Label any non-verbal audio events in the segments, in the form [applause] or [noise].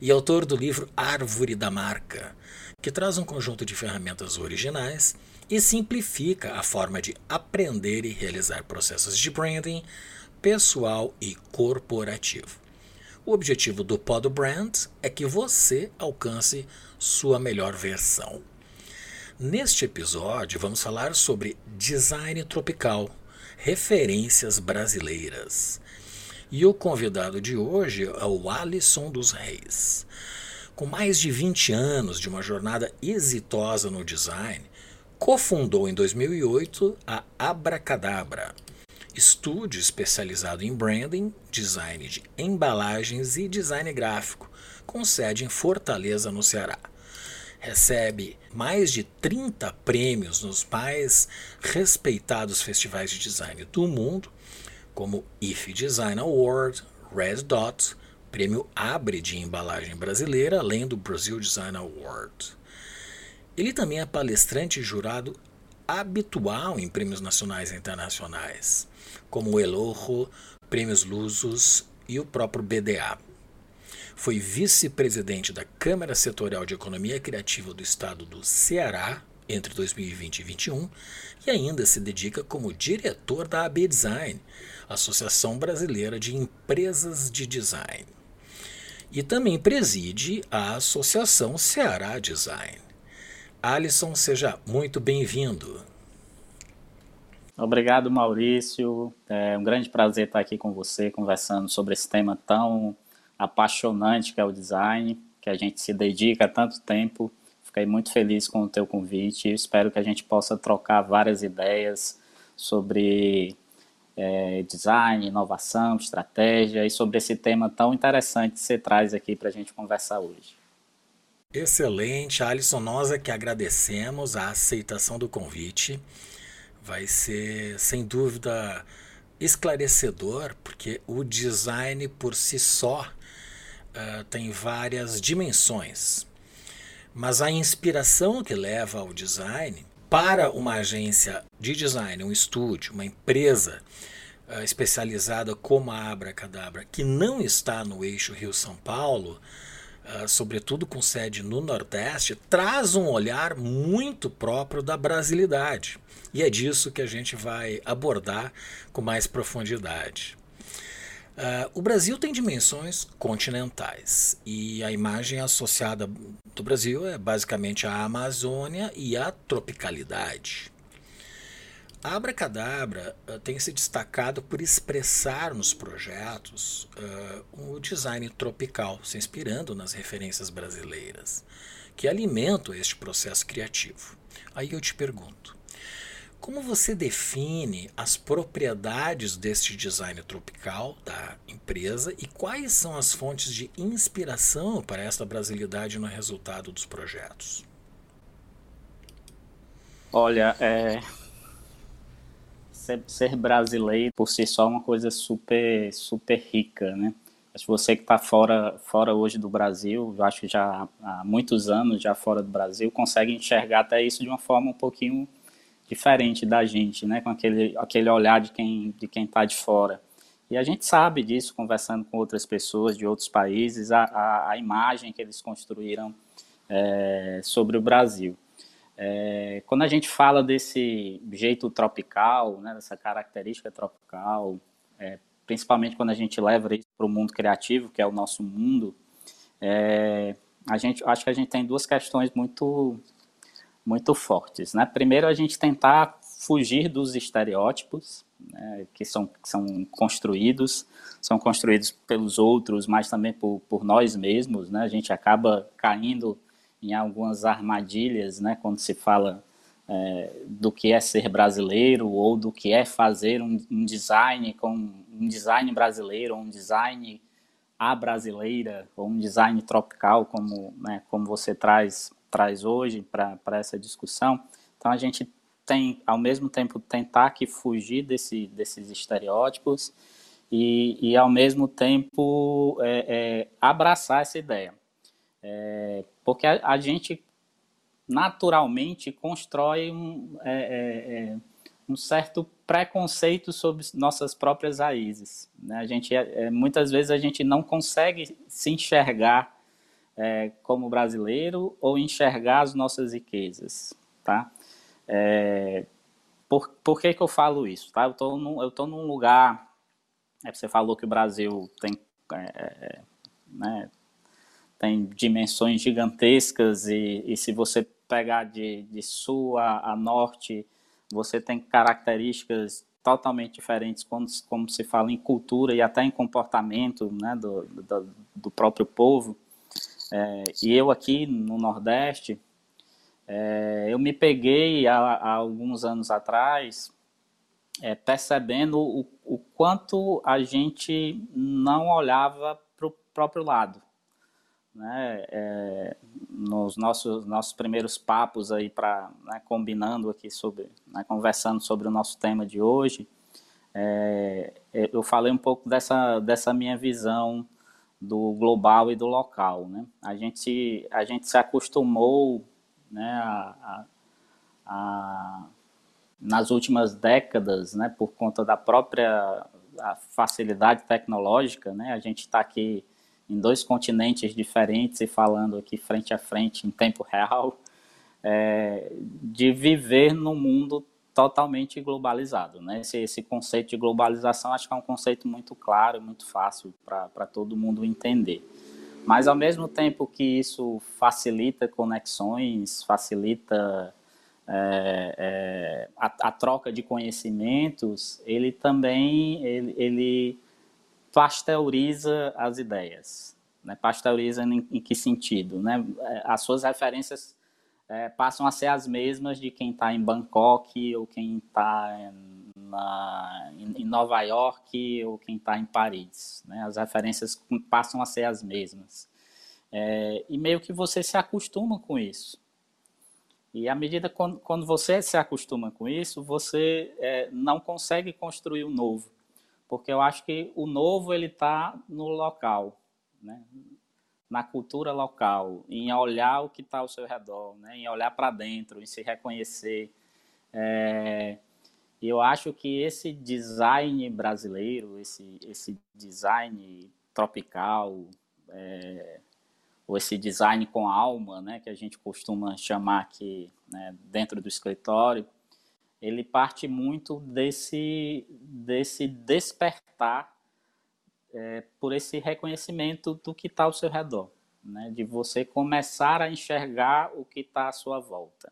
e autor do livro Árvore da Marca, que traz um conjunto de ferramentas originais e simplifica a forma de aprender e realizar processos de branding pessoal e corporativo. O objetivo do Pod Brand é que você alcance sua melhor versão. Neste episódio, vamos falar sobre design tropical, referências brasileiras. E o convidado de hoje é o Alisson dos Reis. Com mais de 20 anos de uma jornada exitosa no design, cofundou em 2008 a Abracadabra, estúdio especializado em branding, design de embalagens e design gráfico, com sede em Fortaleza, no Ceará. Recebe mais de 30 prêmios nos mais respeitados festivais de design do mundo como IF Design Award, Red Dot, Prêmio Abre de Embalagem Brasileira, além do Brazil Design Award. Ele também é palestrante e jurado habitual em prêmios nacionais e internacionais, como o Elojo, Prêmios Lusos e o próprio BDA. Foi vice-presidente da Câmara Setorial de Economia Criativa do Estado do Ceará entre 2020 e 2021 e ainda se dedica como diretor da AB Design, Associação Brasileira de Empresas de Design. E também preside a Associação Ceará Design. Alisson, seja muito bem-vindo. Obrigado, Maurício. É um grande prazer estar aqui com você, conversando sobre esse tema tão apaixonante que é o design, que a gente se dedica há tanto tempo. Fiquei muito feliz com o teu convite espero que a gente possa trocar várias ideias sobre é, design, inovação, estratégia e sobre esse tema tão interessante que você traz aqui para a gente conversar hoje. Excelente, Alisson. Nós é que agradecemos a aceitação do convite. Vai ser, sem dúvida, esclarecedor, porque o design por si só uh, tem várias dimensões. Mas a inspiração que leva ao design para uma agência de design, um estúdio, uma empresa uh, especializada como a Abracadabra, que não está no eixo Rio-São Paulo, uh, sobretudo com sede no Nordeste, traz um olhar muito próprio da brasilidade. E é disso que a gente vai abordar com mais profundidade. Uh, o Brasil tem dimensões continentais e a imagem associada do Brasil é basicamente a Amazônia e a tropicalidade. A Abracadabra uh, tem se destacado por expressar nos projetos uh, o design tropical, se inspirando nas referências brasileiras, que alimentam este processo criativo. Aí eu te pergunto: como você define as propriedades deste design tropical da empresa e quais são as fontes de inspiração para esta brasilidade no resultado dos projetos? Olha, é... ser, ser brasileiro por si só é uma coisa super, super rica, né? Acho que você que está fora, fora hoje do Brasil, acho que já há muitos anos já fora do Brasil, consegue enxergar até isso de uma forma um pouquinho diferente da gente, né, com aquele, aquele olhar de quem de quem está de fora. E a gente sabe disso, conversando com outras pessoas de outros países, a, a, a imagem que eles construíram é, sobre o Brasil. É, quando a gente fala desse jeito tropical, né, dessa característica tropical, é, principalmente quando a gente leva isso para o mundo criativo, que é o nosso mundo, é, a gente acho que a gente tem duas questões muito muito fortes. Né? Primeiro, a gente tentar fugir dos estereótipos né, que, são, que são construídos, são construídos pelos outros, mas também por, por nós mesmos. Né? A gente acaba caindo em algumas armadilhas né, quando se fala é, do que é ser brasileiro ou do que é fazer um, um design com um design brasileiro, um design a brasileira, ou um design tropical, como, né, como você traz, traz hoje para essa discussão. Então, a gente tem, ao mesmo tempo, tentar que fugir desse, desses estereótipos e, e ao mesmo tempo, é, é, abraçar essa ideia. É, porque a, a, gente, naturalmente, constrói um, é, é, é, um certo preconceito sobre nossas próprias raízes. Né? A gente, muitas vezes, a gente não consegue se enxergar como brasileiro ou enxergar as nossas riquezas, tá? É, por, por que, que eu falo isso? Tá? Eu estou num, eu num lugar. É, você falou que o Brasil tem, é, é, né, tem dimensões gigantescas, e, e se você pegar de, de sul a, a norte, você tem características totalmente diferentes quando, como se fala em cultura e até em comportamento né, do, do, do próprio povo. É, e eu aqui no Nordeste, é, eu me peguei há, há, alguns anos atrás é, percebendo o, o, quanto a gente não olhava para o próprio lado. Né? É, nos nossos, nossos primeiros papos aí para né, combinando aqui sobre, né, conversando sobre o nosso tema de hoje, é, eu falei um pouco dessa, dessa minha visão do global e do local. Né? A, gente, a gente se acostumou né, a, a, a, nas últimas décadas, né, por conta da própria facilidade tecnológica, né, a gente está aqui em dois continentes diferentes e falando aqui frente a frente em tempo real, é, de viver num mundo totalmente globalizado. Né? Esse, esse, conceito de globalização acho que é um conceito muito claro, muito fácil para todo mundo entender. Mas ao mesmo tempo que isso facilita conexões, facilita é, é, a, a, troca de conhecimentos, ele também ele, ele pasteuriza as ideias. Né? Pasteuriza em, em, que sentido? Né? É, as suas referências é, passam a ser as mesmas de quem está em Bangkok ou quem está na, em Nova York ou quem está em Paris. Né? As referências passam a ser as mesmas. É, e meio que você se acostuma com isso. E à medida quando, quando você se acostuma com isso, você é, não consegue construir o novo, porque eu acho que o novo ele está no local, né? Na cultura local, em olhar o que está ao seu redor, né? em olhar para dentro, em se reconhecer. É, eu acho que esse design brasileiro, esse, esse design tropical, é, ou esse design com alma, né, que a gente costuma chamar aqui né, dentro do escritório, ele parte muito desse, desse despertar é, por esse reconhecimento do que está ao seu redor, né, de você começar a enxergar o que está à sua volta.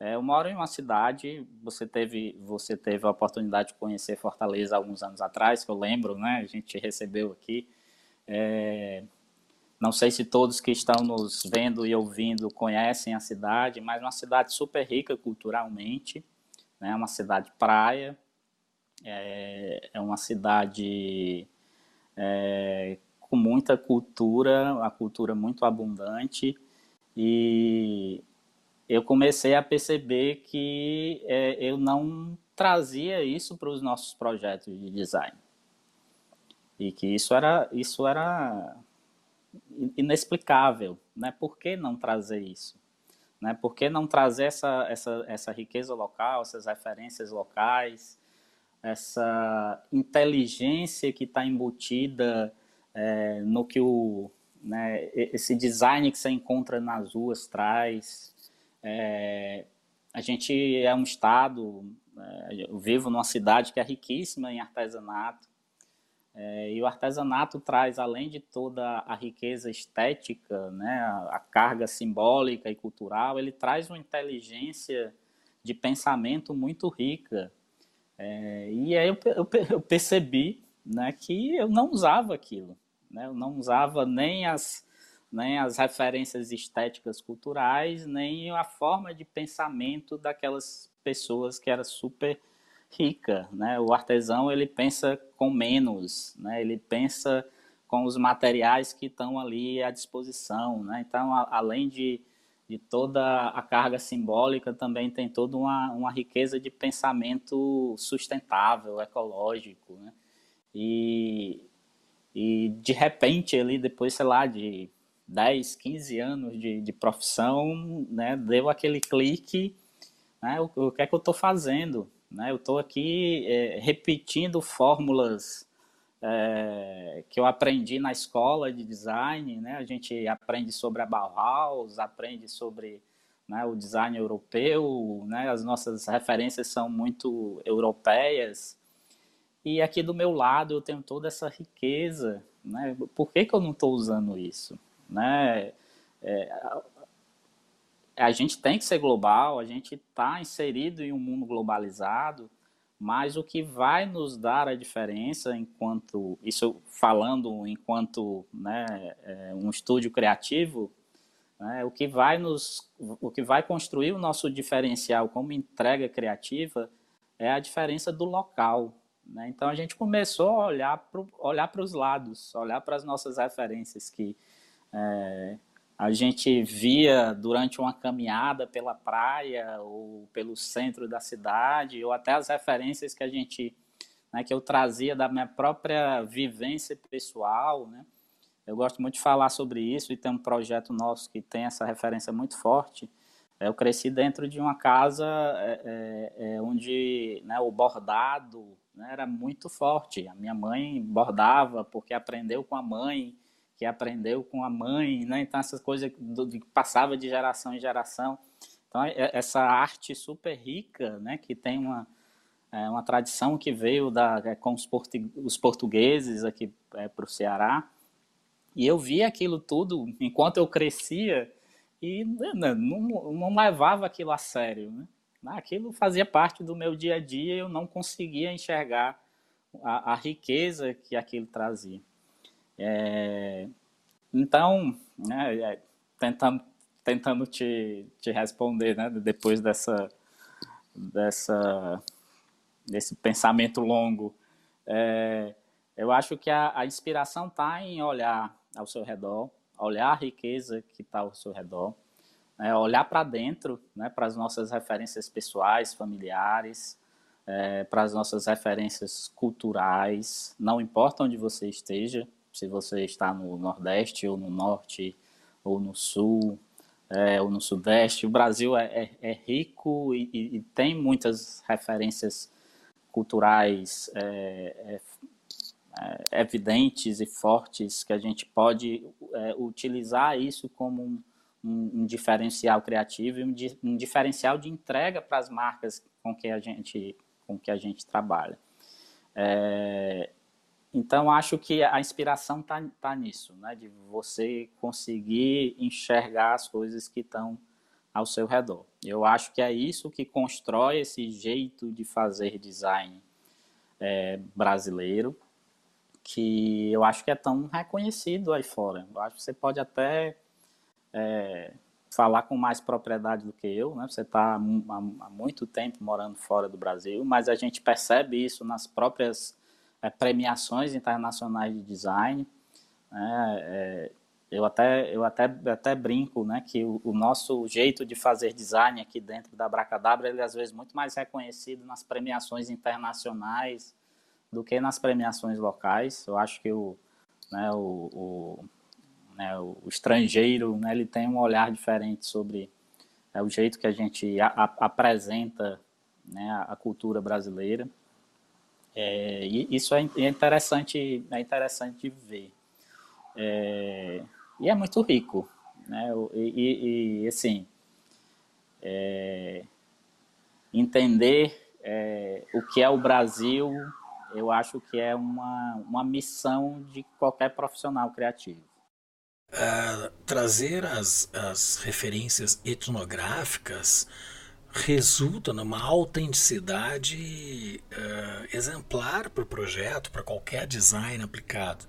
É, eu moro em uma cidade, você teve, você teve a oportunidade de conhecer Fortaleza alguns anos atrás, que eu lembro, né? A gente recebeu aqui. É, não sei se todos que estão nos vendo e ouvindo conhecem a cidade, mas uma cidade super rica culturalmente, né? Uma cidade praia, é, é uma cidade é, com muita cultura, uma cultura muito abundante e eu comecei a perceber que é, eu não trazia isso para os nossos projetos de design e que isso era isso era inexplicável, né? Por que não trazer isso? Né? Por que não trazer essa, essa, essa riqueza local, essas referências locais, essa inteligência que está embutida é, no que o né, esse design que você encontra nas ruas traz, é, a gente é um estado, é, eu vivo numa cidade que é riquíssima em artesanato, é, e o artesanato traz, além de toda a riqueza estética, né, a, a, carga simbólica e cultural, ele traz uma inteligência de pensamento muito rica. É, e aí eu, eu, eu, percebi né, que eu não usava aquilo. Né, eu não usava nem as, nem as referências estéticas culturais, nem a forma de pensamento daquelas pessoas que era super rica, né? O artesão ele pensa com menos, né? Ele pensa com os materiais que estão ali à disposição. Né? Então, a, além de, de toda a carga simbólica, também tem toda uma, uma riqueza de pensamento sustentável, ecológico. Né? E, e, de repente, ali, depois, sei lá, de 10, 15 anos de, de profissão, né, deu aquele clique, né, o, o que é que eu estou fazendo? Né? Eu estou aqui é, repetindo fórmulas é, que eu aprendi na escola de design. Né? A gente aprende sobre a Bauhaus, aprende sobre né, o design europeu, né? as nossas referências são muito europeias. E aqui do meu lado eu tenho toda essa riqueza. Né? Por que, que eu não estou usando isso? Né? É, a gente tem que ser global, a gente está inserido em um mundo globalizado, mas o que vai nos dar a diferença enquanto, isso falando enquanto né, é, um estúdio criativo, né, o que vai nos, o que vai construir o nosso diferencial como entrega criativa é a diferença do local. Né? Então a gente começou a olhar para olhar os lados, olhar para as nossas referências que é, a gente via durante uma caminhada pela praia ou pelo centro da cidade, ou até as referências que a gente, né, que eu trazia da minha própria vivência pessoal, né? Eu gosto muito de falar sobre isso e tem um projeto nosso que tem essa referência muito forte. Eu cresci dentro de uma casa é, é, é onde né, o bordado né, era muito forte. A minha mãe bordava porque aprendeu com a mãe que aprendeu com a mãe, né? Então essas coisas que passava de geração em geração. Então é, essa arte super rica, né? Que tem uma é, uma tradição que veio da é, com os, portu, os portugueses aqui é, para o Ceará. E eu vi aquilo tudo enquanto eu crescia e né, né, não, não levava aquilo a sério, né? Aquilo fazia parte do meu dia a dia e eu não conseguia enxergar a, a riqueza que aquilo trazia. É, então, né, é, tentando, tentando te, te responder, né, depois dessa, dessa, desse pensamento longo, é, eu acho que a, a inspiração está em olhar ao seu redor, olhar a riqueza que está ao seu redor, né, olhar para dentro, né, para as nossas referências pessoais, familiares, é, para as nossas referências culturais, não importa onde você esteja, se você está no Nordeste ou no Norte ou no Sul é, ou no Sudeste. O Brasil é, é, é rico e, e, tem muitas referências culturais é, é, é, evidentes e fortes que a gente pode utilizar isso como um, um, um diferencial criativo e um, um diferencial de entrega para as marcas com que a gente com que a gente trabalha. É, então, acho que a inspiração está tá nisso, né? de você conseguir enxergar as coisas que estão ao seu redor. Eu acho que é isso que constrói esse jeito de fazer design é, brasileiro, que eu acho que é tão reconhecido aí fora. Eu acho que você pode até é, falar com mais propriedade do que eu, né? Você está há muito tempo morando fora do Brasil, mas a gente percebe isso nas próprias é, premiações internacionais de design. Né? É, eu até, eu até, até brinco né, que o, o, nosso jeito de fazer design aqui dentro da Bracadabra ele é às vezes muito mais reconhecido nas premiações internacionais do que nas premiações locais. Eu acho que o, né, o, o, né, o estrangeiro né, ele tem um olhar diferente sobre é, o jeito que a gente a, a, apresenta né, a, cultura brasileira. É, isso é, é interessante, é interessante de ver. É, e é muito rico, né? E, e, e assim, é, entender é, o que é o Brasil, eu acho que é uma, uma missão de qualquer profissional criativo. Uh, trazer as, as referências etnográficas resulta numa autenticidade uh, exemplar para o projeto, para qualquer design aplicado.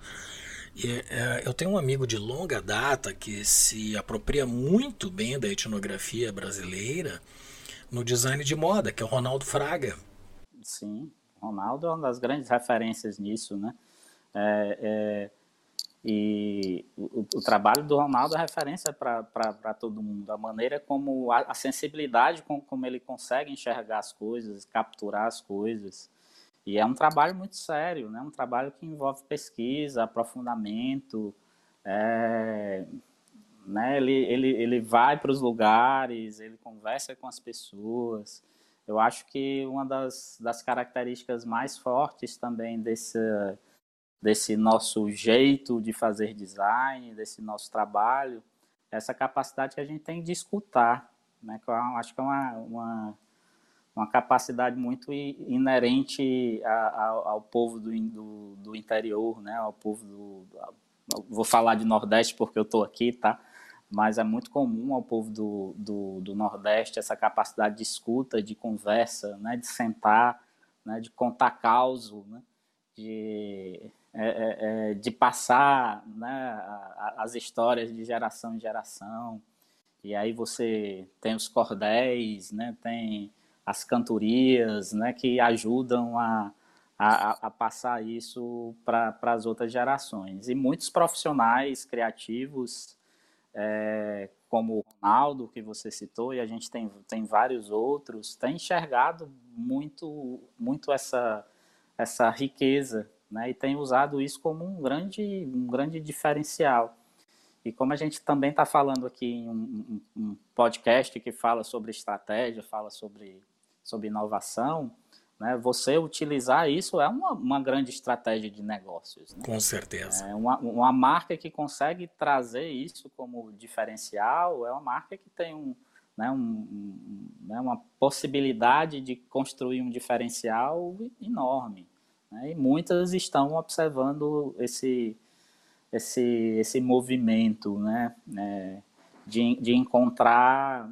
E, uh, eu tenho um amigo de longa data que se apropria muito bem da etnografia brasileira no design de moda, que é o Ronaldo Fraga. Sim, Ronaldo é uma das grandes referências nisso, né? É, é, E o, o, trabalho do Ronaldo é referência para todo mundo. A maneira como, a, a sensibilidade com como ele consegue enxergar as coisas, capturar as coisas. E é um trabalho muito sério, né? um trabalho que envolve pesquisa, aprofundamento. É, né? ele, ele, ele vai para os lugares, ele conversa com as pessoas. Eu acho que uma das, das características mais fortes também desse, desse nosso jeito de fazer design, desse nosso trabalho, essa capacidade que a gente tem de escutar. Né? Que eu acho que é uma, uma, uma capacidade muito inerente ao, ao povo do, do, do, interior, né? ao povo do. Vou falar de Nordeste porque eu estou aqui, tá? mas é muito comum ao povo do, do, do, Nordeste essa capacidade de escuta, de conversa, né, de sentar, né, de contar causo, né, de, é, é, é de passar né, as histórias de geração em geração. E aí você tem os cordéis, né, tem as cantorias né, que ajudam a, a, a passar isso para as outras gerações. E muitos profissionais criativos é, como o Ronaldo, que você citou, e a gente tem, tem vários outros, tem enxergado muito, muito essa, essa riqueza né, e tem usado isso como um grande, um grande diferencial. E como a gente também está falando aqui em um, um, um, podcast que fala sobre estratégia, fala sobre, sobre inovação, né? Você utilizar isso é uma, uma grande estratégia de negócios. Né? Com certeza. É uma, uma marca que consegue trazer isso como diferencial é uma marca que tem um, né, um, um, né, uma possibilidade de construir um diferencial enorme. Né? E muitas estão observando esse, esse, esse movimento né, é, de, de encontrar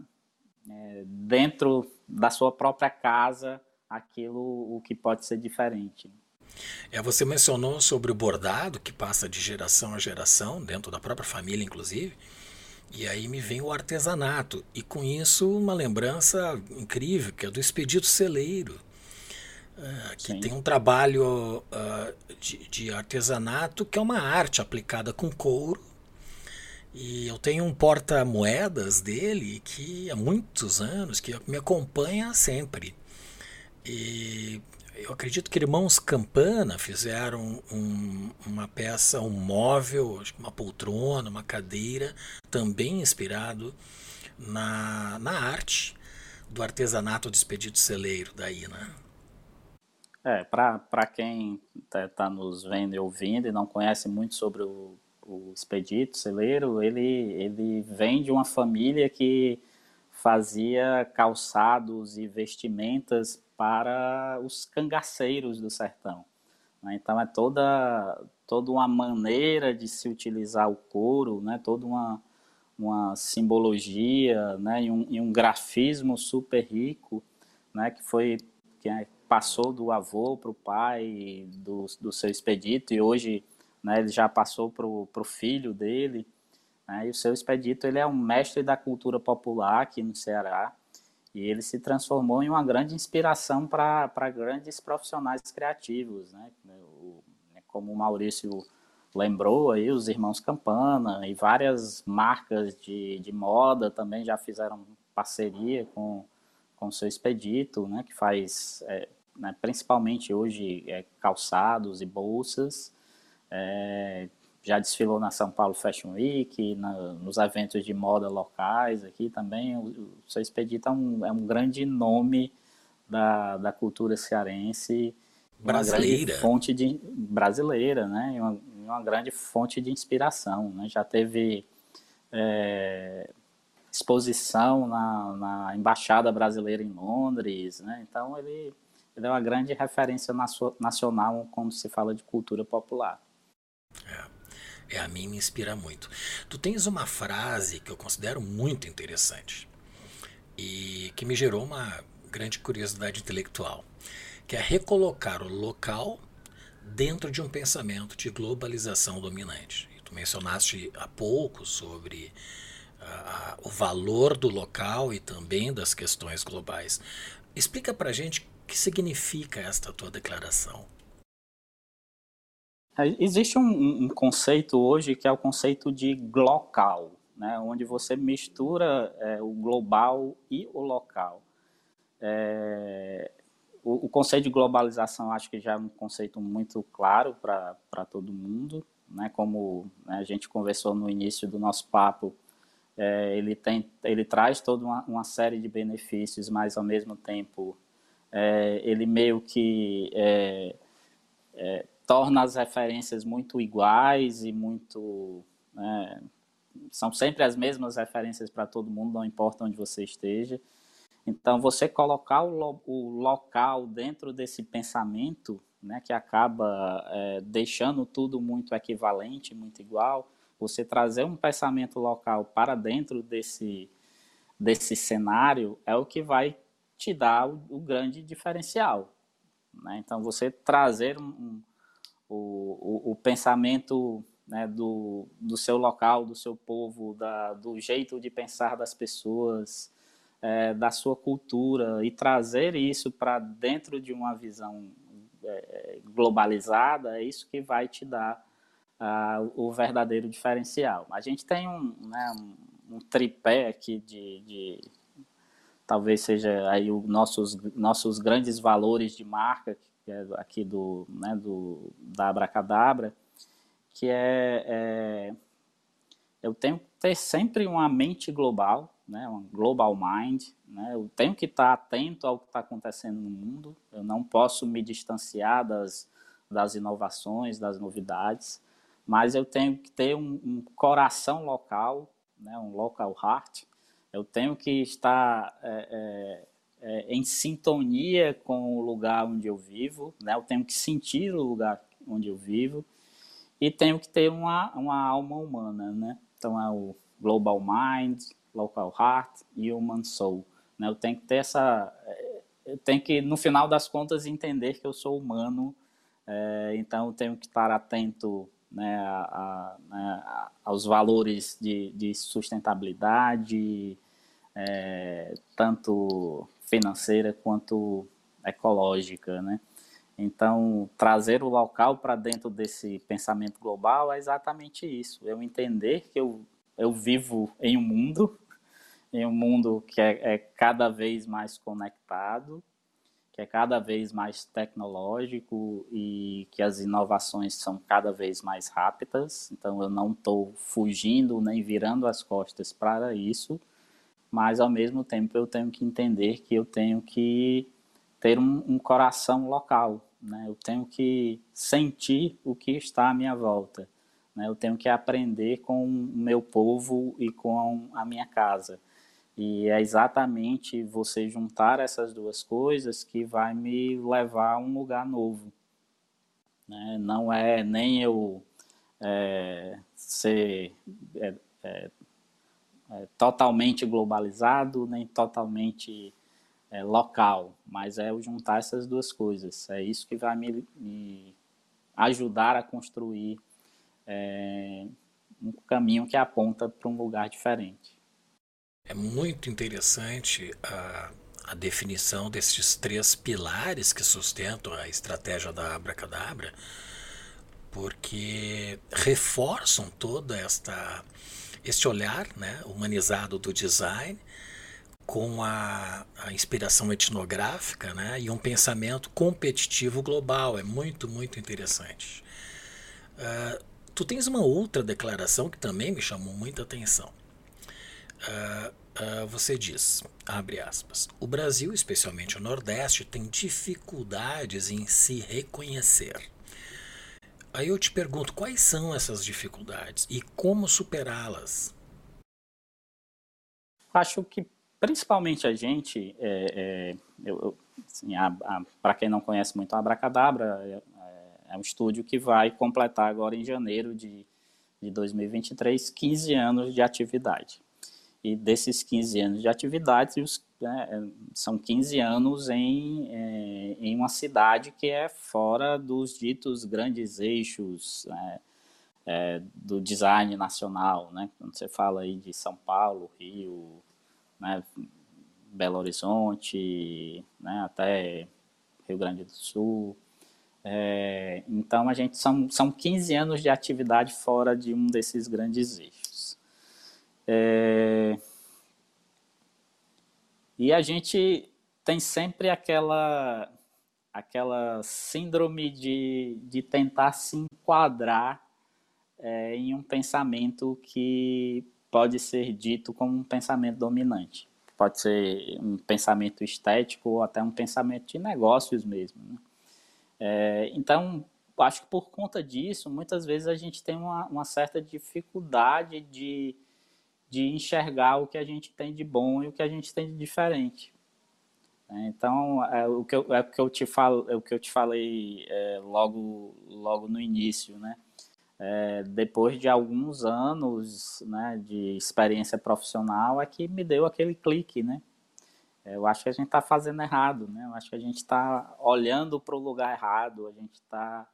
é, dentro da sua própria casa aquilo o que pode ser diferente. É, você mencionou sobre o bordado que passa de geração a geração, dentro da própria família, inclusive. E aí me vem o artesanato. E com isso, uma lembrança incrível, que é do Expedito Celeiro. Uh, que Sim. tem um trabalho uh, de, de, artesanato que é uma arte aplicada com couro. E eu tenho um porta-moedas dele que há muitos anos, que me acompanha sempre. E eu acredito que irmãos Campana fizeram um, uma peça, um móvel, uma poltrona, uma cadeira, também inspirado na, na arte do artesanato do expedito celeiro daí, né? É, para quem está tá nos vendo e ouvindo e não conhece muito sobre o, o expedito celeiro, ele, ele vem de uma família que fazia calçados e vestimentas para os cangaceiros do sertão. Né? Então é toda, toda uma maneira de se utilizar o couro, né? toda uma, uma simbologia né? e, um, e um grafismo super rico né? que foi que é, passou do avô para o pai do, do seu expedito e hoje né, ele já passou para o filho dele. Né, e o seu expedito ele é um mestre da cultura popular aqui no Ceará. E ele se transformou em uma grande inspiração para grandes profissionais criativos, né? Né, como o Maurício lembrou aí, os irmãos Campana e várias marcas de, de moda também já fizeram parceria com com o seu expedito, né? Que faz é, né, principalmente hoje é, calçados e bolsas. É, já desfilou na São Paulo Fashion Week, na, nos eventos de moda locais aqui também. O, o seu Expedito é um, é um grande nome da, da cultura cearense. Brasileira. fonte de, brasileira, né? Uma, uma grande fonte de inspiração. Né? Já teve é, exposição na, na Embaixada Brasileira em Londres, né? Então ele, ele é uma grande referência nacional quando se fala de cultura popular. É. É, a mim me inspira muito. Tu tens uma frase que eu considero muito interessante e que me gerou uma grande curiosidade intelectual, que é recolocar o local dentro de um pensamento de globalização dominante. E tu mencionaste há pouco sobre o valor do local e também das questões globais. Explica para gente o que significa esta tua declaração. Existe um, um, conceito hoje que é o conceito de glocal, né, onde você mistura é, o global e o local. É, o, o, conceito de globalização acho que já é um conceito muito claro para todo mundo, né, como né, a gente conversou no início do nosso papo, é, ele, tem, ele traz toda uma, uma, série de benefícios, mas ao mesmo tempo é, ele meio que é, é torna as referências muito iguais e muito. Né, são sempre as mesmas referências para todo mundo, não importa onde você esteja. Então, você colocar o, lo, o local dentro desse pensamento, né, que acaba é, deixando tudo muito equivalente, muito igual, você trazer um pensamento local para dentro desse, desse cenário é o que vai te dar o, o grande diferencial. Né? Então, você trazer um, um, o, o, o, pensamento né, do, do seu local, do seu povo, da, do jeito de pensar das pessoas, é, da sua cultura e trazer isso para dentro de uma visão é, globalizada é isso que vai te dar uh, o verdadeiro diferencial. A gente tem um, né, um, um tripé aqui de, de, talvez seja aí os nossos, nossos grandes valores de marca, é aqui do, né, do, da Abracadabra, que é, é eu tenho que ter sempre uma mente global, né, um global mind, né, eu tenho que estar atento ao que está acontecendo no mundo, eu não posso me distanciar das, das inovações, das novidades, mas eu tenho que ter um, um coração local, né, um local heart. Eu tenho que estar é, é, é, em sintonia com o lugar onde eu vivo, né? Eu tenho que sentir o lugar onde eu vivo e tenho que ter uma, uma alma humana, né? Então é o global mind, local heart e human soul. Né? Eu tenho que ter essa, é, eu tenho que no final das contas entender que eu sou humano, é, então eu tenho que estar atento né, a, a, né, aos valores de, de sustentabilidade, é, tanto financeira quanto ecológica, né? Então, trazer o local para dentro desse pensamento global é exatamente isso. Eu entender que eu, eu vivo em um mundo, em um mundo que é, é cada vez mais conectado, que é cada vez mais tecnológico e que as inovações são cada vez mais rápidas. Então, eu não estou fugindo nem virando as costas para isso, mas ao mesmo tempo eu tenho que entender que eu tenho que ter um, um coração local, né? Eu tenho que sentir o que está à minha volta, né? Eu tenho que aprender com o meu povo e com a minha casa. E é exatamente você juntar essas duas coisas que vai me levar a um lugar novo. Né? Não é nem eu é, ser é, é, é totalmente globalizado, nem totalmente é, local, mas é eu juntar essas duas coisas. É isso que vai me, me ajudar a construir é, um caminho que aponta para um lugar diferente. É muito interessante a, a definição desses três pilares que sustentam a estratégia da Abracadabra, porque reforçam toda esta este olhar né, humanizado do design com a, a, inspiração etnográfica né, e um pensamento competitivo global. É muito, muito interessante. Uh, tu tens uma outra declaração que também me chamou muita atenção Uh, uh, você diz, abre aspas, o Brasil, especialmente o Nordeste, tem dificuldades em se reconhecer. Aí eu te pergunto, quais são essas dificuldades e como superá-las? Acho que principalmente a gente, é, é, assim, para quem não conhece muito a Abracadabra, é, é, é um estúdio que vai completar agora em janeiro de, de 2023 15 anos de atividade. E desses 15 anos de atividades, os, né, são 15 anos em, é, em uma cidade que é fora dos ditos grandes eixos né, é, do design nacional. Né? Quando você fala aí de São Paulo, Rio, né, Belo Horizonte, né, até Rio Grande do Sul, É, então, a gente são, são 15 anos de atividade fora de um desses grandes eixos. É, e a gente tem sempre aquela, aquela síndrome de, de tentar se enquadrar é, em um pensamento que pode ser dito como um pensamento dominante. Pode ser um pensamento estético ou até um pensamento de negócios mesmo. Né? É, então, acho que por conta disso, muitas vezes a gente tem uma, uma certa dificuldade de, de enxergar o que a gente tem de bom e o que a gente tem de diferente. É, então, é o que eu, é o que eu te falo, é o que eu te falei é, logo, logo no início, né? É, depois de alguns anos né, de experiência profissional, é que me deu aquele clique, né? É, eu acho que a gente está fazendo errado, né? Eu acho que a gente está olhando para o lugar errado, a gente está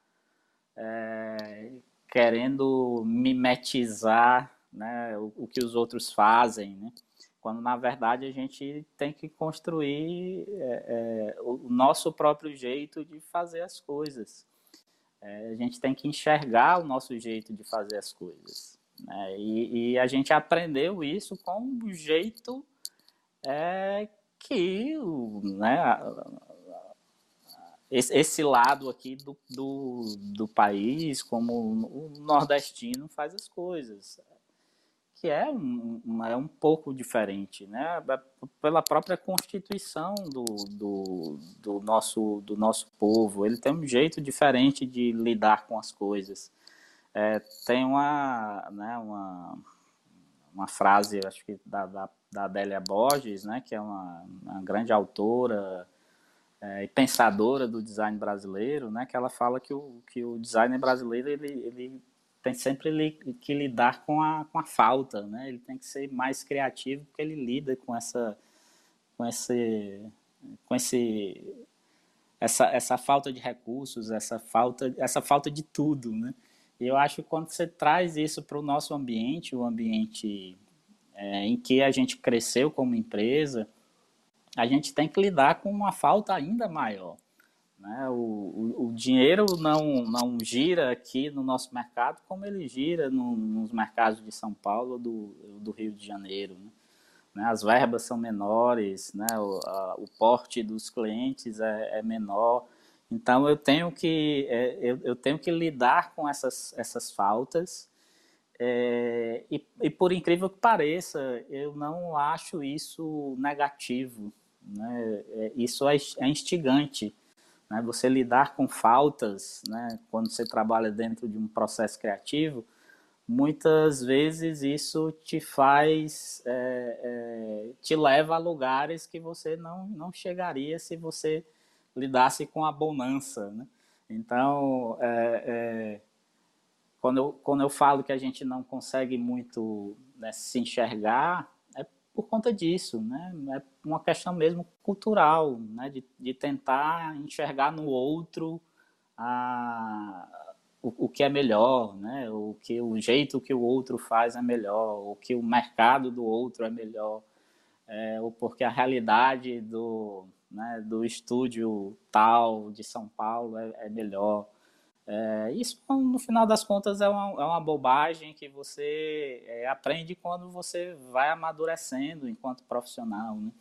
é, querendo mimetizar né, o, o, que os outros fazem, né? Quando na verdade a gente tem que construir é, é o nosso próprio jeito de fazer as coisas. É, a gente tem que enxergar o nosso jeito de fazer as coisas. Né? E, e, a gente aprendeu isso com o jeito é, que né, esse, esse, lado aqui do, do, do país, como o nordestino faz as coisas que é um, é um pouco diferente, né? É pela própria constituição do, do, do, nosso, do nosso povo. Ele tem um jeito diferente de lidar com as coisas. É, tem uma, né, uma, uma frase, acho que da, da, da Adélia Borges, né, que é uma, uma grande autora é, e pensadora do design brasileiro, né, que ela fala que o, que o design brasileiro ele, ele tem sempre que lidar com a, com a falta, né? Ele tem que ser mais criativo porque ele lida com essa com esse com esse essa, essa falta de recursos, essa falta essa falta de tudo, né? E eu acho que quando você traz isso para o nosso ambiente, o ambiente é, em que a gente cresceu como empresa, a gente tem que lidar com uma falta ainda maior. Né? O, o, o, dinheiro não, não gira aqui no nosso mercado como ele gira no, nos mercados de São Paulo do, do Rio de Janeiro. Né? né? As verbas são menores, né? o, a, o porte dos clientes é, é, menor. Então eu tenho que, é, eu, eu, tenho que lidar com essas, essas faltas. É, e, e por incrível que pareça, eu não acho isso negativo. Né? É, isso é, é instigante né? Você lidar com faltas, né? quando você trabalha dentro de um processo criativo, muitas vezes isso te faz, é, é, te leva a lugares que você não, não chegaria se você lidasse com a bonança. Né? Então, é, é, quando, eu, quando eu falo que a gente não consegue muito né, se enxergar, por conta disso, né? É uma questão mesmo cultural, né? De, de tentar enxergar no outro a, o, o que é melhor, né? O que o jeito que o outro faz é melhor, o que o mercado do outro é melhor, é, ou porque a realidade do, né, do estúdio tal de São Paulo é, é melhor. É, isso, no final das contas, é uma, é uma bobagem que você é, aprende quando você vai amadurecendo enquanto profissional. Né?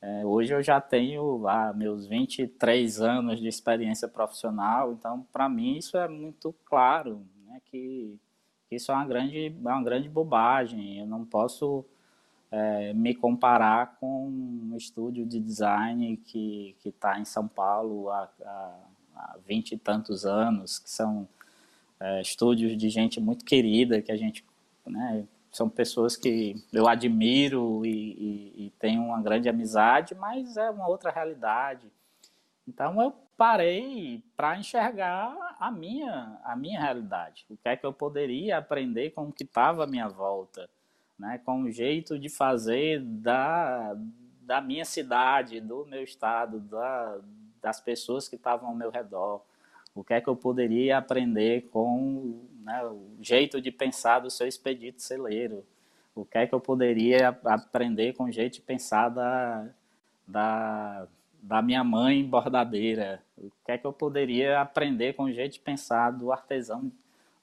É, hoje eu já tenho lá meus 23 anos de experiência profissional, então, para mim, isso é muito claro, né? que, que isso é uma grande, é uma grande bobagem. Eu não posso é, me comparar com um estúdio de design que está em São Paulo há, há vinte e tantos anos, que são é, estúdios de gente muito querida, que a gente, né, são pessoas que eu admiro e, e, e tenho uma grande amizade, mas é uma outra realidade. Então eu parei para enxergar a minha, a minha realidade, o que é que eu poderia aprender com o que estava à minha volta, né, com o jeito de fazer da, da minha cidade, do meu estado, da, das pessoas que estavam ao meu redor, o que é que eu poderia aprender com né, o jeito de pensar do seu expedito celeiro, o que é que eu poderia aprender com o jeito de pensar da, da, da minha mãe bordadeira? O que é que eu poderia aprender com o jeito de pensar do artesão,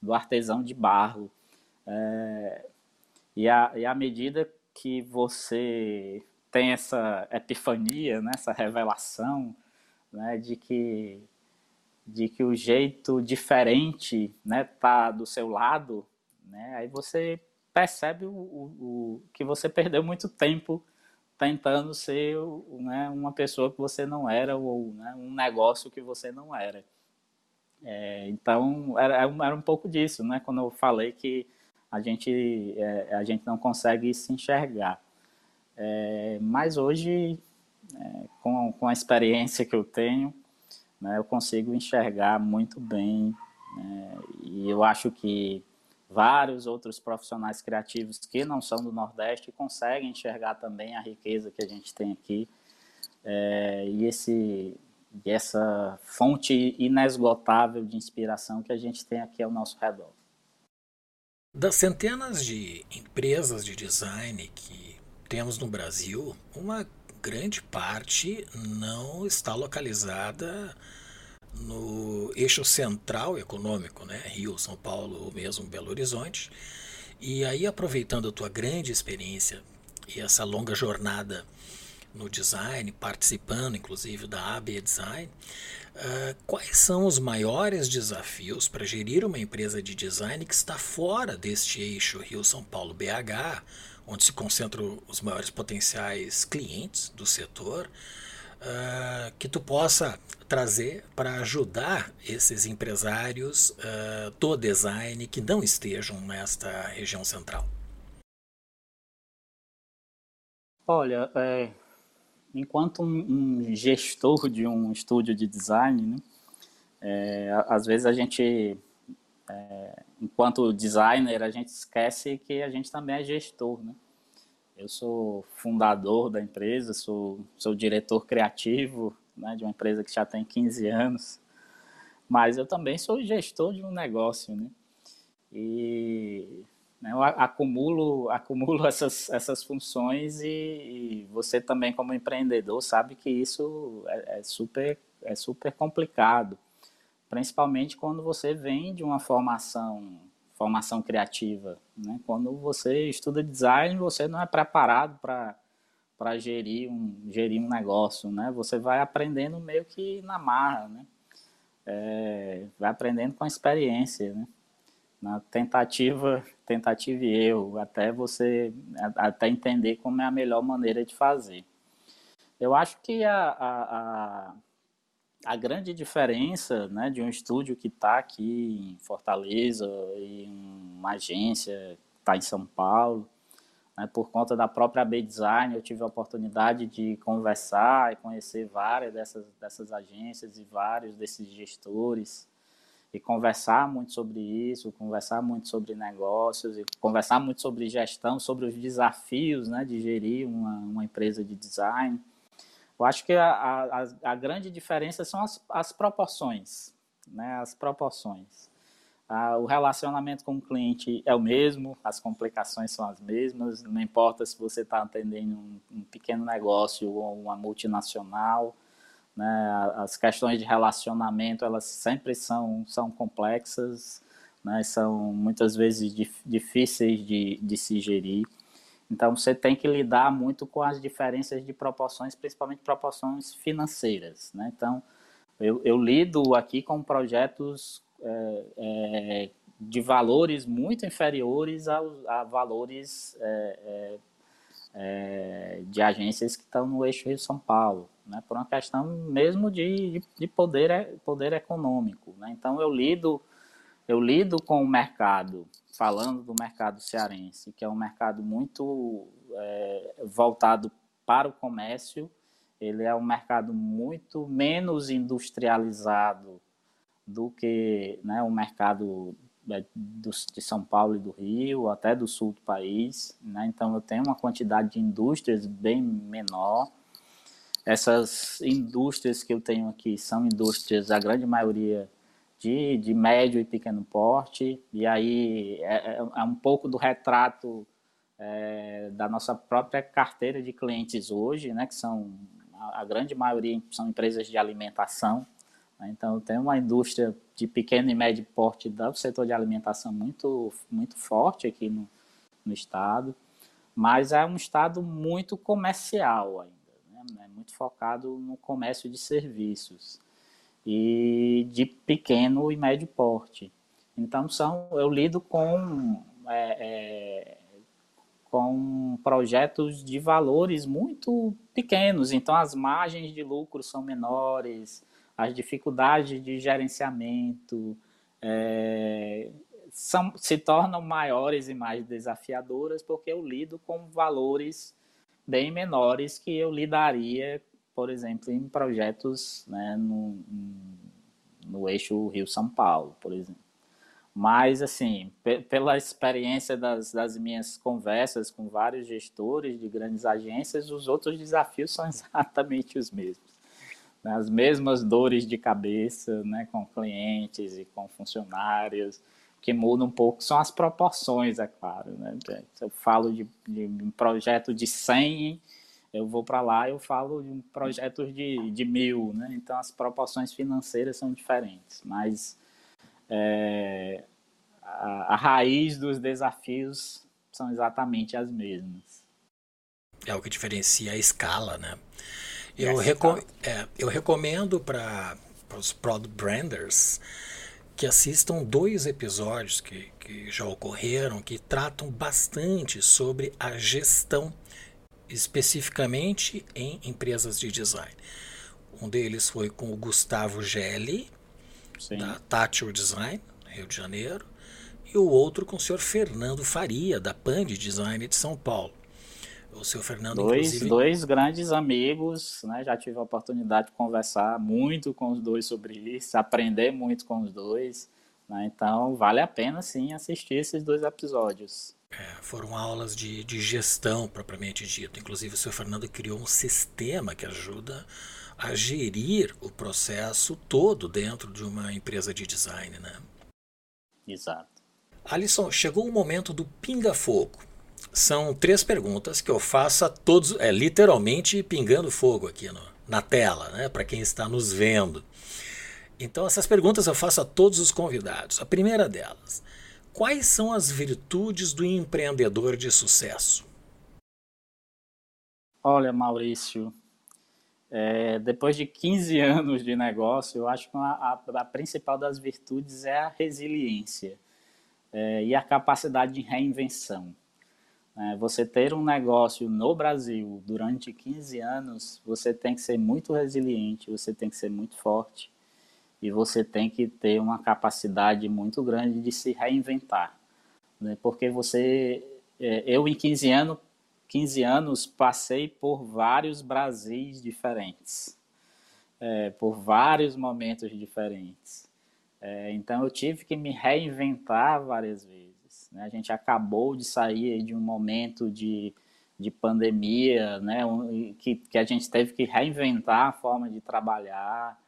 do artesão de barro? É, e, a, e à medida que você tem essa epifania, né, essa revelação, né, de que de que o jeito diferente, né, tá do seu lado, né, aí você percebe o, o, o que você perdeu muito tempo tentando ser né, uma pessoa que você não era ou né, um negócio que você não era. É, então era, era um pouco disso, né? Quando eu falei que a gente é, a gente não consegue se enxergar. É, mas hoje, é, com, com a experiência que eu tenho, né, eu consigo enxergar muito bem. Né, e eu acho que vários outros profissionais criativos que não são do Nordeste conseguem enxergar também a riqueza que a gente tem aqui. É, e esse, e essa fonte inesgotável de inspiração que a gente tem aqui ao nosso redor. Das centenas de empresas de design que temos no Brasil, uma grande parte não está localizada no eixo central econômico, né? Rio, São Paulo ou mesmo Belo Horizonte. E aí, aproveitando a tua grande experiência e essa longa jornada no design, participando inclusive da AB Design, uh, quais são os maiores desafios para gerir uma empresa de design que está fora deste eixo Rio-São Paulo-BH, onde se concentram os maiores potenciais clientes do setor, uh, que tu possa trazer para ajudar esses empresários uh, do design que não estejam nesta região central? Olha, é, enquanto um, um, gestor de um estúdio de design, né, é, às vezes a gente, é, enquanto designer, a gente esquece que a gente também é gestor, né? Eu sou fundador da empresa, sou, sou diretor criativo né, de uma empresa que já tem 15 anos, mas eu também sou gestor de um negócio, né? E né, eu acumulo, acumulo [laughs] essas, essas funções e, e, você também como empreendedor sabe que isso é, é, super, é super complicado, principalmente quando você vem de uma formação formação criativa. Né? Quando você estuda design, você não é preparado para para gerir um gerir um negócio, né? Você vai aprendendo meio que na marra, né? É, vai aprendendo com a experiência, né? Na tentativa, tentativa e erro, até você até entender como é a melhor maneira de fazer. Eu acho que a, a, a a grande diferença né, de um estúdio que está aqui em Fortaleza e uma agência que está em São Paulo, né, por conta da própria B Design, eu tive a oportunidade de conversar e conhecer várias dessas, dessas agências e vários desses gestores e conversar muito sobre isso, conversar muito sobre negócios e conversar muito sobre gestão, sobre os desafios né, de gerir uma, uma empresa de design. Eu acho que a, a, a grande diferença são as, as proporções, né? As proporções. Ah, o relacionamento com o cliente é o mesmo, as complicações são as mesmas, não importa se você está atendendo um, um, pequeno negócio ou uma multinacional, né? As questões de relacionamento elas sempre são, são complexas, né? São muitas vezes dif, difíceis de, de se gerir. Então você tem que lidar muito com as diferenças de proporções, principalmente proporções financeiras. Né? Então eu, eu, lido aqui com projetos é, é, de valores muito inferiores aos, a valores é, de agências que estão no eixo Rio São Paulo, né? por uma questão mesmo de, de poder, poder econômico. Né? Então eu lido eu lido com o mercado, falando do mercado cearense, que é um mercado muito é, voltado para o comércio, ele é um mercado muito menos industrializado do que né, o mercado é, de São Paulo e do Rio, até do sul do país. Né? Então, eu tenho uma quantidade de indústrias bem menor. Essas indústrias que eu tenho aqui são indústrias, a grande maioria, de, de médio e pequeno porte, e aí é, é, é um pouco do retrato é, da nossa própria carteira de clientes hoje, né, que são a, grande maioria são empresas de alimentação. Né? Então, tem uma indústria de pequeno e médio porte do setor de alimentação muito, muito forte aqui no, no estado, mas é um estado muito comercial ainda, né? é muito focado no comércio de serviços e de pequeno e médio porte. Então, são, eu lido com, é, é, com projetos de valores muito pequenos, então as margens de lucro são menores, as dificuldades de gerenciamento é, são, se tornam maiores e mais desafiadoras porque eu lido com valores bem menores que eu lidaria, por exemplo, em projetos né, no, no eixo Rio-São Paulo, por exemplo. Mas, assim, pela experiência das, das minhas conversas com vários gestores de grandes agências, os outros desafios são [laughs] exatamente os mesmos né, as mesmas dores de cabeça né, com clientes e com funcionários, que mudam um pouco são as proporções, é claro. Né? Eu falo de, de um projeto de 100, eu vou para lá eu falo de um projeto de, de mil, né? então as proporções financeiras são diferentes, mas é, a, a raiz dos desafios são exatamente as mesmas. É o que diferencia a escala, né? Eu, é, eu recomendo para os Prod Branders que assistam dois episódios que, que já ocorreram que tratam bastante sobre a gestão, especificamente em empresas de design. Um deles foi com o Gustavo Gelli, Sim. da Tátil Design, Rio de Janeiro, e o outro com o senhor Fernando Faria, da Pan de Design de São Paulo. O seu Fernando, dois, inclusive... Dois grandes amigos, né? Já tive a oportunidade de conversar muito com os dois sobre isso, aprender muito com os dois. Né? Então, vale a pena, sim, assistir esses dois episódios. É, foram aulas de, de gestão, propriamente dito. Inclusive, o seu Fernando criou um sistema que ajuda a gerir o processo todo dentro de uma empresa de design, né? Exato. Alisson, chegou o momento do pinga-fogo são três perguntas que eu faço a todos, é literalmente pingando fogo aqui no, na tela, né, para quem está nos vendo. Então, essas perguntas eu faço a todos os convidados. A primeira delas: quais são as virtudes do empreendedor de sucesso? Olha, Maurício, é, depois de 15 [laughs] anos de negócio, eu acho que a, a, a principal das virtudes é a resiliência é, e a capacidade de reinvenção. É, você ter um negócio no Brasil durante 15 anos, você tem que ser muito resiliente, você tem que ser muito forte e você tem que ter uma capacidade muito grande de se reinventar. Né? Porque você, é, eu em 15 anos, 15 anos passei por vários Brasis diferentes, é, por vários momentos diferentes. É, então eu tive que me reinventar várias vezes. Né? A gente acabou de sair de um momento de, de pandemia, né? Que, que a gente teve que reinventar a forma de trabalhar,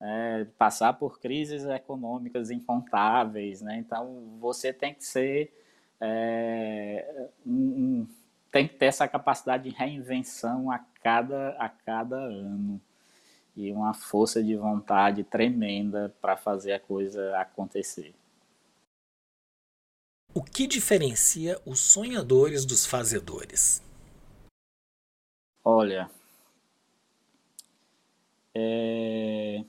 é, passar por crises econômicas incontáveis. Né? Então, você tem que ser. É, um, tem que ter essa capacidade de reinvenção a cada, a cada ano e uma força de vontade tremenda para fazer a coisa acontecer. O que diferencia os sonhadores dos fazedores? Olha, é...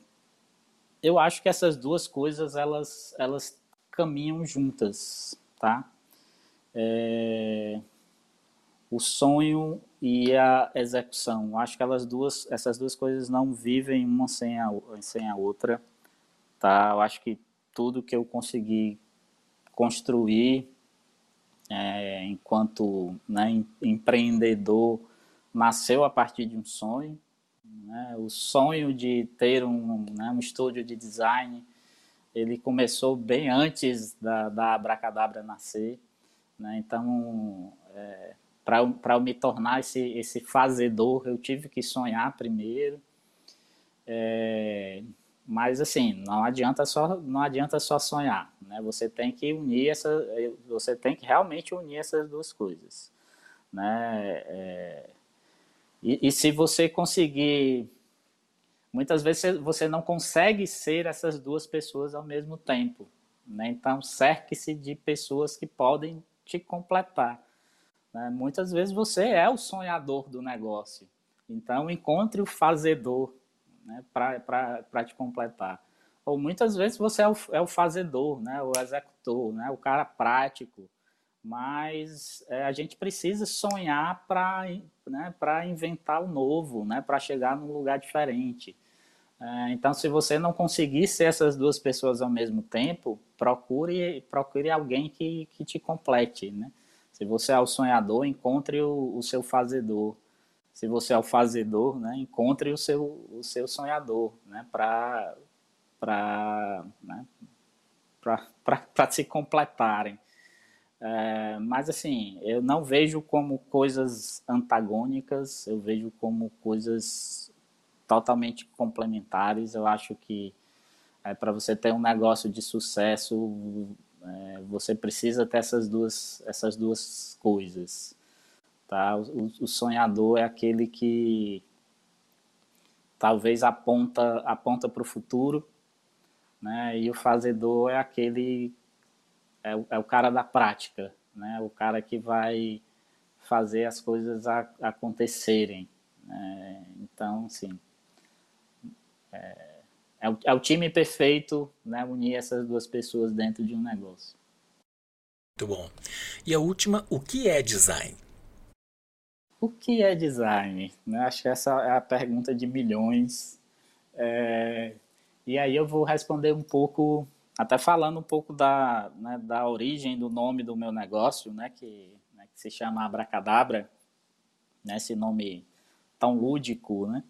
eu acho que essas duas coisas elas, elas caminham juntas, tá? É... O sonho e a execução. Acho que elas duas, essas duas coisas não vivem uma sem a, sem a outra, tá? Eu acho que tudo que eu consegui construir é, enquanto né, empreendedor nasceu a partir de um sonho. Né? O sonho de ter um, né, um estúdio de design, ele começou bem antes da, da Abracadabra nascer. Né? Então, é, para eu me tornar esse, esse fazedor, eu tive que sonhar primeiro. É, mas assim, não adianta só não adianta só sonhar, né? Você tem que unir essa, você tem que realmente unir essas duas coisas, né? É, E, e se você conseguir. Muitas vezes você não consegue ser essas duas pessoas ao mesmo tempo. Né? Então, cerque-se de pessoas que podem te completar. Né? Muitas vezes você é o sonhador do negócio. Então, encontre o fazedor né, para te completar. Ou muitas vezes você é o, é o fazedor, né, o executor, né, o cara prático. Mas é, a gente precisa sonhar para né, inventar o novo, né, para chegar num lugar diferente. É, então, se você não conseguir ser essas duas pessoas ao mesmo tempo, procure, procure alguém que, que te complete. Né? Se você é o sonhador, encontre o, o seu fazedor se você é o fazedor, né, encontre o seu, o seu sonhador, né, para né, se completarem. É, mas assim, eu não vejo como coisas antagônicas, eu vejo como coisas totalmente complementares. Eu acho que é, para você ter um negócio de sucesso, é, você precisa ter essas duas, essas duas coisas. Tá? O, o sonhador é aquele que talvez aponta aponta para o futuro, né? E o fazedor é aquele é, o, é o cara da prática, né? O cara que vai fazer as coisas a, acontecerem. Né? Então, assim, é, é, o, é o time perfeito, né? Unir essas duas pessoas dentro de um negócio. Muito bom. E a última, o que é design? O que é design? Né? Acho que essa é a pergunta de milhões. É... E aí eu vou responder um pouco, até falando um pouco da, né, da origem do nome do meu negócio, né, que, né, que se chama Abracadabra, né, esse nome tão lúdico, né?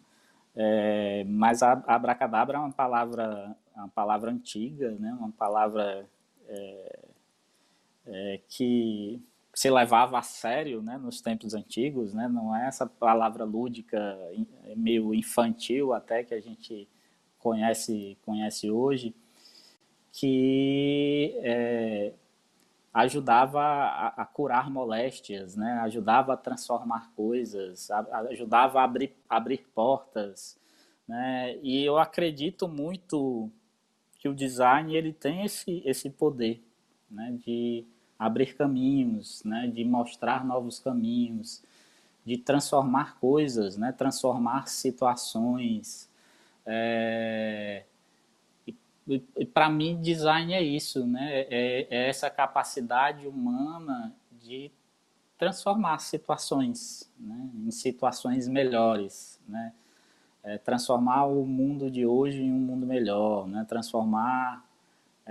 É, mas a, abracadabra é uma palavra, uma palavra antiga, né? Uma palavra é, é, que se levava a sério né, nos tempos antigos, né, não é essa palavra lúdica meio infantil até que a gente conhece, conhece hoje, que é, ajudava a, a, curar moléstias, né, ajudava a transformar coisas, a, ajudava a abrir, abrir portas. Né, e eu acredito muito que o design ele tem esse, esse poder né, de abrir caminhos, né, de mostrar novos caminhos, de transformar coisas, né, transformar situações. É... Para mim, design é isso, né, é, é essa capacidade humana de transformar situações né, em situações melhores, né, é transformar o mundo de hoje em um mundo melhor, né, transformar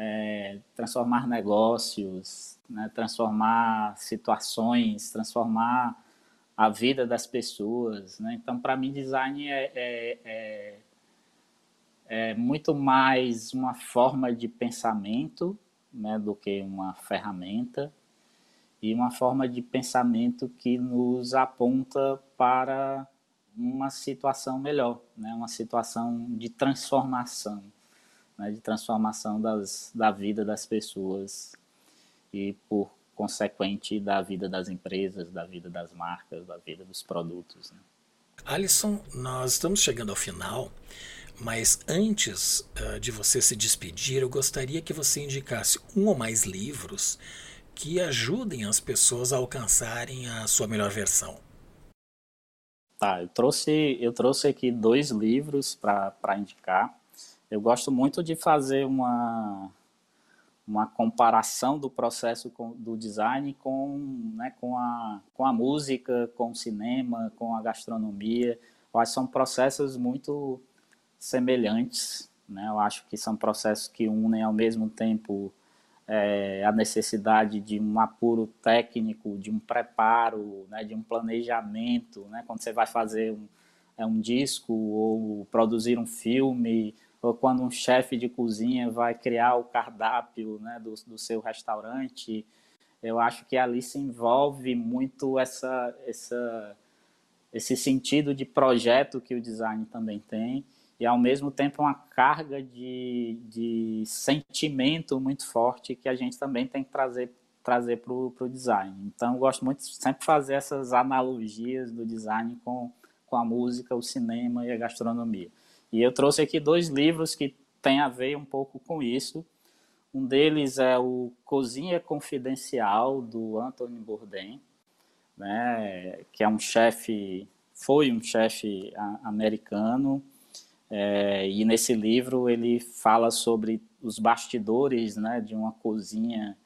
é, transformar negócios, né, transformar situações, transformar a vida das pessoas. Né? Então, para mim, design é, é, é, muito mais uma forma de pensamento né, do que uma ferramenta e uma forma de pensamento que nos aponta para uma situação melhor, né, uma situação de transformação né, de transformação das, da vida das pessoas e, por consequente, da vida das empresas, da vida das marcas, da vida dos produtos. Né. Alisson, nós estamos chegando ao final, mas antes uh, de você se despedir, eu gostaria que você indicasse um ou mais livros que ajudem as pessoas a alcançarem a sua melhor versão. Tá, eu trouxe, eu trouxe aqui dois livros para indicar. Eu gosto muito de fazer uma, uma comparação do processo com, do design com, né, com, a, com a música, com o cinema, com a gastronomia. Que são processos muito semelhantes. Né? Eu acho que são processos que unem ao mesmo tempo é, a necessidade de um apuro técnico, de um preparo, né, de um planejamento. Né? Quando você vai fazer um, é, um disco ou produzir um filme ou quando um chefe de cozinha vai criar o cardápio né, do, do seu restaurante, eu acho que ali se envolve muito essa, essa, esse sentido de projeto que o design também tem, e ao mesmo tempo uma carga de, de sentimento muito forte que a gente também tem que trazer trazer para o design. Então, eu gosto muito de sempre fazer essas analogias do design com, com a música, o cinema e a gastronomia. E eu trouxe aqui dois livros que têm a ver um pouco com isso. Um deles é o Cozinha Confidencial, do Anthony Bourdain, né, que é um chefe, foi um chefe americano, é, e nesse livro ele fala sobre os bastidores né, de uma cozinha,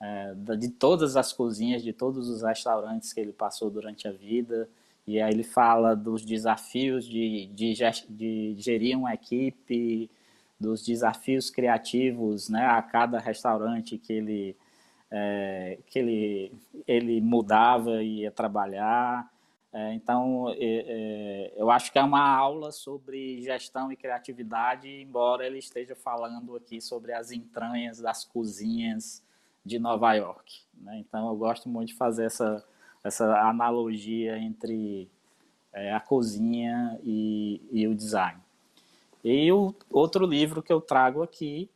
é, de todas as cozinhas, de todos os restaurantes que ele passou durante a vida. E aí ele fala dos desafios de, de, de gerir uma equipe, dos desafios criativos né, a cada restaurante que ele, é, que ele, ele mudava e ia trabalhar. É, então, é, é, eu acho que é uma aula sobre gestão e criatividade, embora ele esteja falando aqui sobre as entranhas das cozinhas de Nova York. Né? Então, eu gosto muito de fazer essa, essa analogia entre é, a cozinha e, e, o design. E o outro livro que eu trago aqui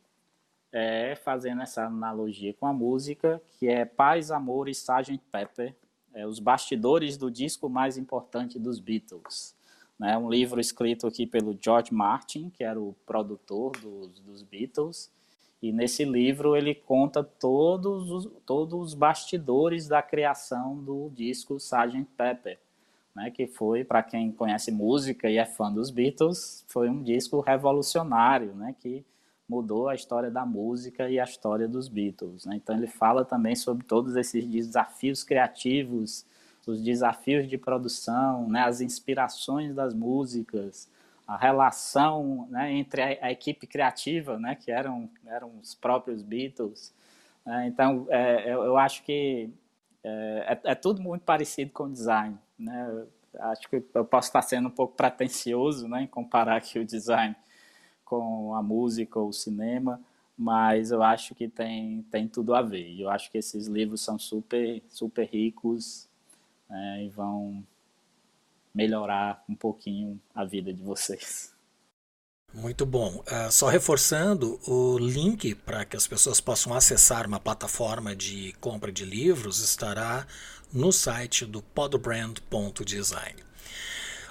é fazendo essa analogia com a música, que é Paz, Amor e Sgt. Pepper, é, os bastidores do disco mais importante dos Beatles. Né? Um livro escrito aqui pelo George Martin, que era o produtor dos, dos Beatles, e nesse livro ele conta todos os, todos os bastidores da criação do disco Sgt. Pepper, né, que foi, para quem conhece música e é fã dos Beatles, foi um disco revolucionário, né, que mudou a história da música e a história dos Beatles. Né? Então ele fala também sobre todos esses desafios criativos, os desafios de produção, né? as inspirações das músicas, a relação né? entre a, equipe criativa, né? que eram, eram os próprios Beatles. Né? Então é, eu, eu, acho que é, é, é, tudo muito parecido com o design. Né? acho que eu posso estar sendo um pouco pretencioso em comparar aqui o design com a música ou o cinema, mas eu acho que tem, tem tudo a ver. Eu acho que esses livros são super, super ricos né, e vão melhorar um pouquinho a vida de vocês. Muito bom. Uh, só reforçando, o link para que as pessoas possam acessar uma plataforma de compra de livros estará no site do podbrand.design.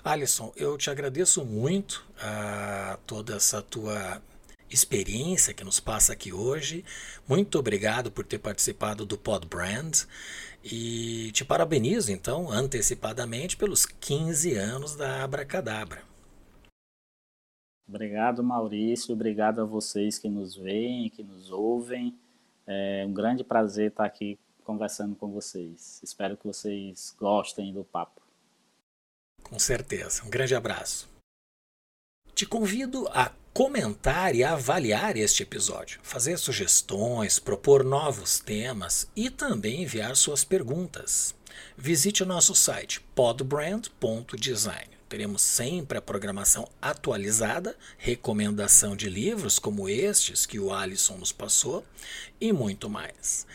Alisson, eu te agradeço muito uh, toda essa tua experiência que nos passa aqui hoje. Muito obrigado por ter participado do Pod Brand e te parabenizo então antecipadamente pelos 15 anos da Abracadabra. Obrigado, Maurício. Obrigado a vocês que nos veem, que nos ouvem. É um grande prazer estar aqui conversando com vocês. Espero que vocês gostem do papo. Com certeza. Um grande abraço. Te convido a comentar e avaliar este episódio, fazer sugestões, propor novos temas e também enviar suas perguntas. Visite o nosso site podbrand.design. Teremos sempre a programação atualizada, recomendação de livros como estes que o Alisson nos passou e muito mais.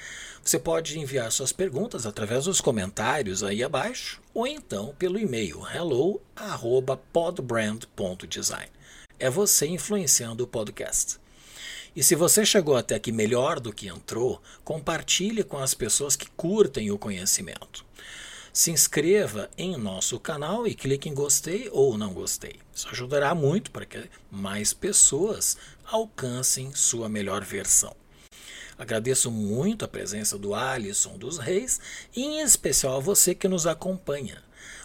Você pode enviar suas perguntas através dos comentários aí abaixo ou então pelo e-mail hello@podbrand.design. É você influenciando o podcast. E se você chegou até aqui melhor do que entrou, compartilhe com as pessoas que curtem o conhecimento. Se inscreva em nosso canal e clique em gostei ou não gostei. Isso ajudará muito para que mais pessoas alcancem sua melhor versão. Agradeço muito a presença do Alisson dos Reis e em especial a você que nos acompanha.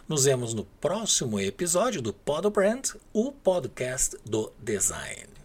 Nos vemos no próximo episódio do Pod Brand, o podcast do design.